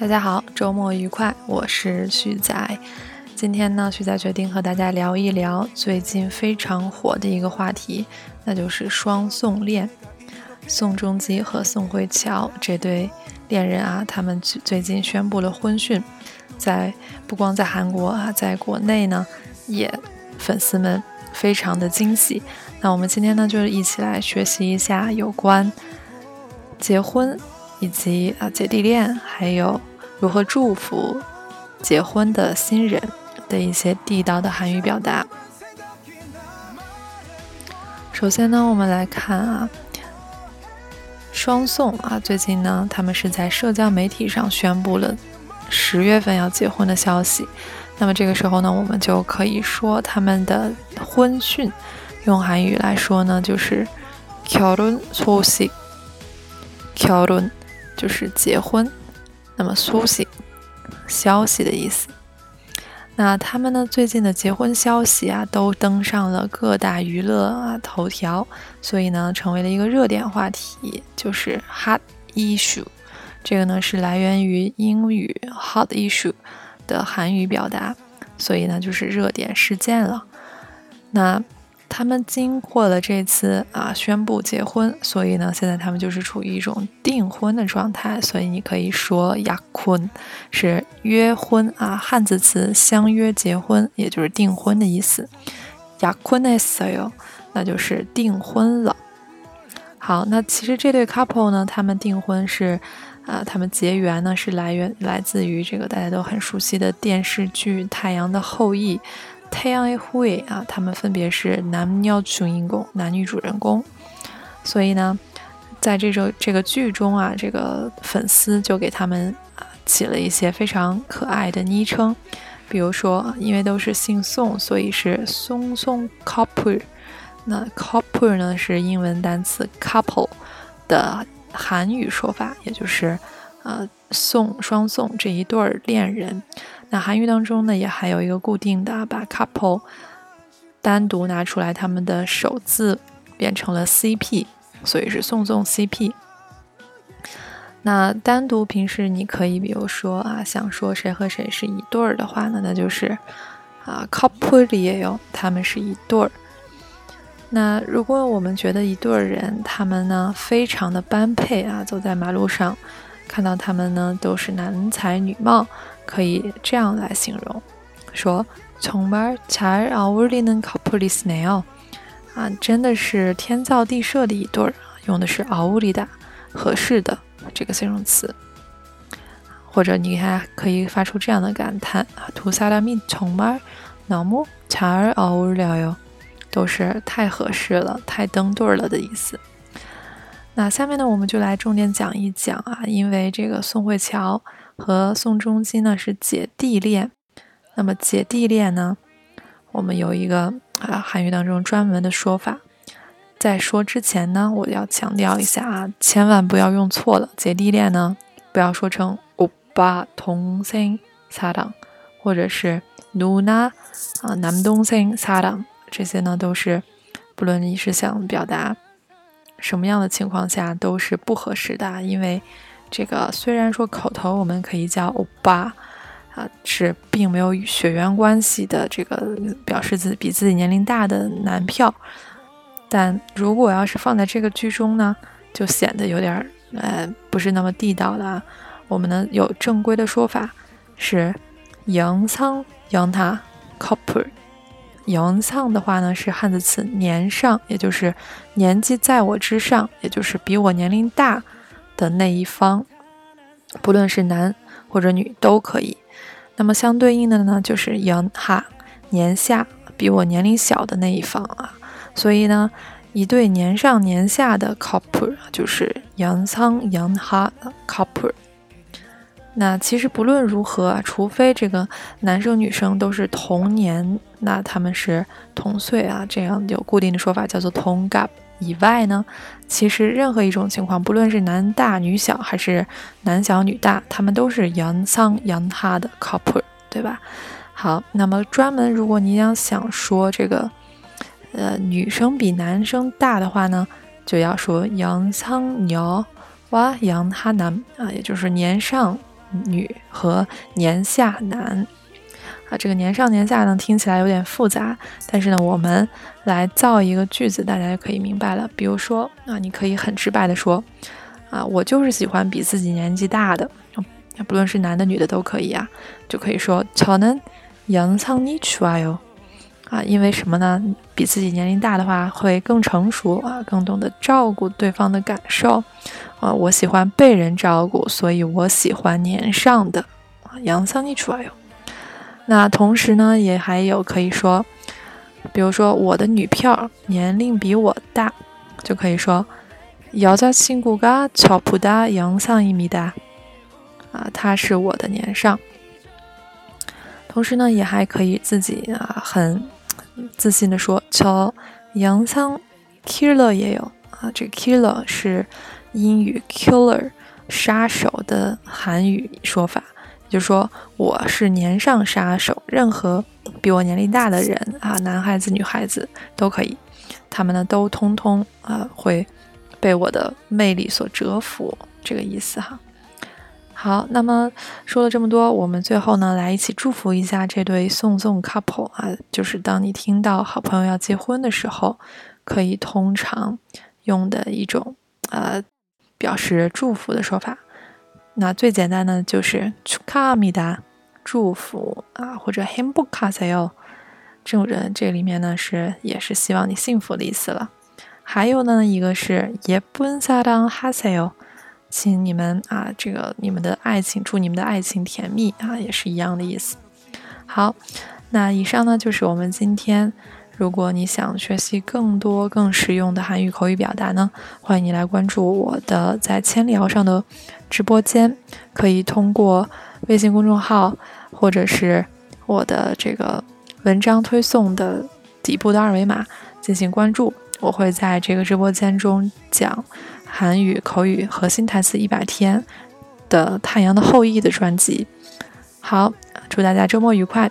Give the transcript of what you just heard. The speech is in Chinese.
大家好，周末愉快，我是旭仔。今天呢，旭仔决定和大家聊一聊最近非常火的一个话题，那就是双宋恋。宋仲基和宋慧乔这对恋人啊，他们最近宣布了婚讯，在不光在韩国啊，在国内呢，也粉丝们非常的惊喜。那我们今天呢，就是一起来学习一下有关结婚。以及啊姐弟恋，还有如何祝福结婚的新人的一些地道的韩语表达。首先呢，我们来看啊，双宋啊，最近呢，他们是在社交媒体上宣布了十月份要结婚的消息。那么这个时候呢，我们就可以说他们的婚讯，用韩语来说呢，就是결혼소 식， 결혼就是结婚， 那么苏醒消息的意思。那他们呢最近的结婚消息啊，都登上了各大娱乐啊头条，所以呢成为了一个热点话题，就是 hot issue。这个呢是来源于英语 hot issue 的韩语表达，所以呢就是热点事件了。那。他们经过了这次啊宣布结婚，所以呢，现在他们就是处于一种订婚的状态。所以你可以说“雅坤”是约婚啊，汉字词相约结婚，也就是订婚的意思。雅坤的所有，那就是订婚了。好，那其实这对 couple 呢，他们订婚是啊，他们结缘呢是来源来自于这个大家都很熟悉的电视剧《太阳的后裔》。太阳的后裔啊，他们分别是男女主人公，男女主人公。所以呢，在这首这个剧中啊，这个粉丝就给他们啊起了一些非常可爱的昵称，比如说，因为都是姓宋，所以是宋宋 couple。那 couple 呢是英文单词 couple 的韩语说法，也就是呃宋双宋这一对儿恋人。那韩语当中呢，也还有一个固定的，把 couple 单独拿出来，他们的首字变成了 CP，所以是宋宋 CP。那单独平时你可以，比如说啊，想说谁和谁是一对儿的话呢，那就是啊 couple 里也有，他们是一对儿。那如果我们觉得一对儿人他们呢非常的般配啊，走在马路上看到他们呢都是男才女貌。可以这样来形容，说정말잘어울리는커플이시네 요， 啊，真的是天造地设的一对儿，用的是어울리 다， 合适的这个形容词。或者你还可以发出这样的感叹啊，두사람이정말너무잘어울려 요， 都是太合适了，太登对了的意思。 那下面呢，我们就来重点讲一讲啊，因为这个宋慧乔。和宋仲基呢是姐弟恋，那么姐弟恋呢，我们有一个啊韩语当中专门的说法。在说之前呢，我要强调一下啊，千万不要用错了。姐弟恋呢，不要说成오빠동생사 랑， 或者是누나啊남동생사 랑， 这些呢都是，不论你是想表达 什么样的情况下，都是不合适的，因为。这个虽然说口头我们可以叫欧巴，啊，是并没有血缘关系的这个表示自比自己年龄大的男票，但如果要是放在这个剧中呢，就显得有点呃不是那么地道了。我们呢有正规的说法是杨仓杨他 couple，杨仓的话呢是汉字词年上，也就是年纪在我之上，也就是比我年龄大。的那一方，不论是男或者女都可以。那么相对应的呢，就是杨哈年下比我年龄小的那一方啊。所以呢，一对年上年下的 couple 就是杨仓杨哈 couple。那其实不论如何啊，除非这个男生女生都是同年，那他们是同岁啊，这样有固定的说法叫做同 gap。以外呢，其实任何一种情况，不论是男大女小还是男小女大，他们都是杨桑杨哈的 couple，对吧？好，那么专门如果你要想说这个，呃，女生比男生大的话呢，就要说杨桑鸟哇杨哈男啊，也就是年上女和年下男。啊，这个年上年下呢，听起来有点复杂，但是呢，我们来造一个句子，大家就可以明白了。比如说，啊，你可以很直白的说，啊，我就是喜欢比自己年纪大的，不论是男的女的都可以啊，就可以说，저는연상이좋아 요。 啊，因为什么呢？比自己年龄大的话会更成熟啊，更懂得照顾对方的感受啊。我喜欢被人照顾，所以我喜欢年上的啊，연상이좋아 요。 那同时呢，也还有可以说，比如说我的女票年龄比我大，就可以说여자친구가저보다연상입니 다。 啊，他是我的年上。同时呢，也还可以自己啊很 自信地说：“瞧，杨仓，killer 也有啊。这个 killer 是英语 killer 杀手的韩语说法，也就是说我是年上杀手。任何比我年龄大的人啊，男孩子、女孩子都可以，他们呢都通通啊会被我的魅力所折服，这个意思哈。”好，那么说了这么多，我们最后呢来一起祝福一下这对送送 couple 啊，就是当你听到好朋友要结婚的时候，可以通常用的一种呃表示祝福的说法。那最简单的就是축하합니 다， 祝福啊，或者행복하세 요， 这种人这里面呢是也是希望你幸福的意思了。还有呢一个是예쁜사랑하세 요， 请你们啊这个你们的爱情祝你们的爱情甜蜜啊，也是一样的意思。好，那以上呢就是我们今天。如果你想学习更多更实用的韩语口语表达呢，欢迎你来关注我的在千里遥上的直播间，可以通过微信公众号或者是我的这个文章推送的底部的二维码进行关注。我会在这个直播间中讲韩语口语核心台词一百天的太阳的后裔的专辑。好祝大家周末愉快。